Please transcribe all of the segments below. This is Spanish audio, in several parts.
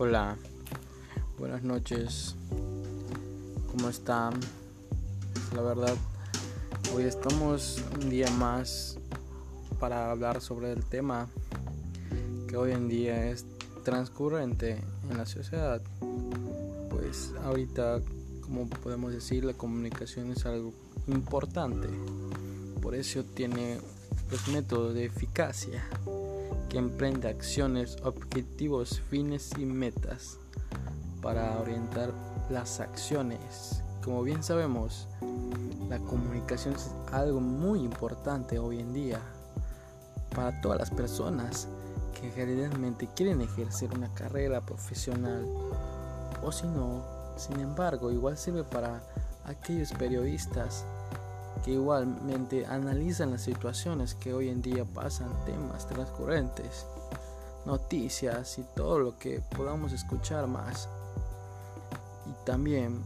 Hola, buenas noches. ¿Cómo están? La verdad, hoy estamos un día más para hablar sobre el tema que hoy en día es transcurrente en la sociedad. Pues ahorita, como podemos decir, la comunicación es algo importante. Por eso tiene los métodos de eficacia que emprende acciones, objetivos, fines y metas para orientar las acciones. Como bien sabemos, la comunicación es algo muy importante hoy en día para todas las personas que realmente quieren ejercer una carrera profesional o si no, sin embargo, igual sirve para aquellos periodistas que igualmente analizan las situaciones que hoy en día pasan, temas transcurrentes, noticias y todo lo que podamos escuchar más. Y también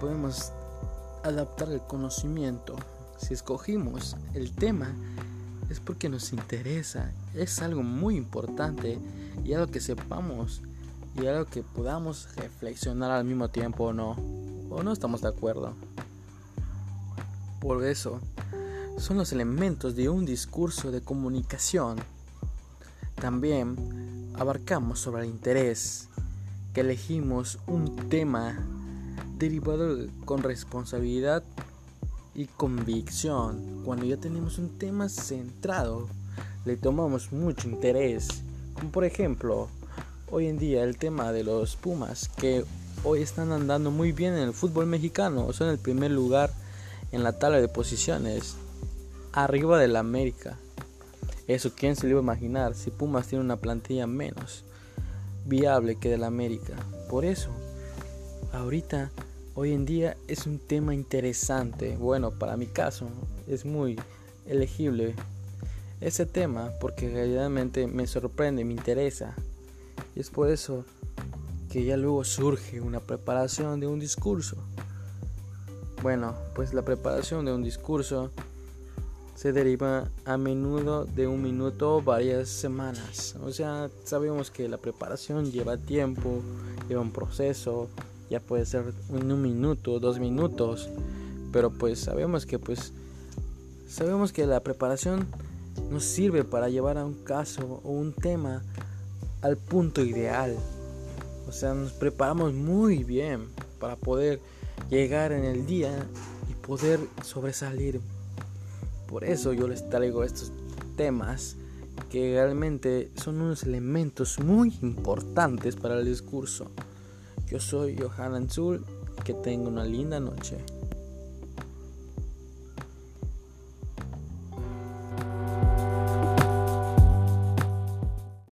podemos adaptar el conocimiento. Si escogimos el tema es porque nos interesa, es algo muy importante y algo que sepamos y algo que podamos reflexionar al mismo tiempo o no, o no estamos de acuerdo. Por eso, son los elementos de un discurso de comunicación. También abarcamos sobre el interés, que elegimos un tema derivado con responsabilidad y convicción. Cuando ya tenemos un tema centrado, le tomamos mucho interés. Como por ejemplo, hoy en día el tema de los Pumas, que hoy están andando muy bien en el fútbol mexicano, son el primer lugar en la tabla de posiciones, arriba del América. Eso, ¿quién se lo iba a imaginar? Si Pumas tiene una plantilla menos viable que del América. Por eso, ahorita, hoy en día es un tema interesante. Bueno, para mi caso, es muy elegible ese tema porque realmente me sorprende, me interesa. Y es por eso que ya luego surge una preparación de un discurso. Bueno, pues la preparación de un discurso se deriva a menudo de un minuto o varias semanas. O sea, sabemos que la preparación lleva tiempo, lleva un proceso, ya puede ser en un minuto, dos minutos, pero pues sabemos que pues sabemos que la preparación nos sirve para llevar a un caso o un tema al punto ideal. O sea, nos preparamos muy bien para poder llegar en el día y poder sobresalir. Por eso yo les traigo estos temas que realmente son unos elementos muy importantes para el discurso. Yo soy Johan Anzul, que tenga una linda noche.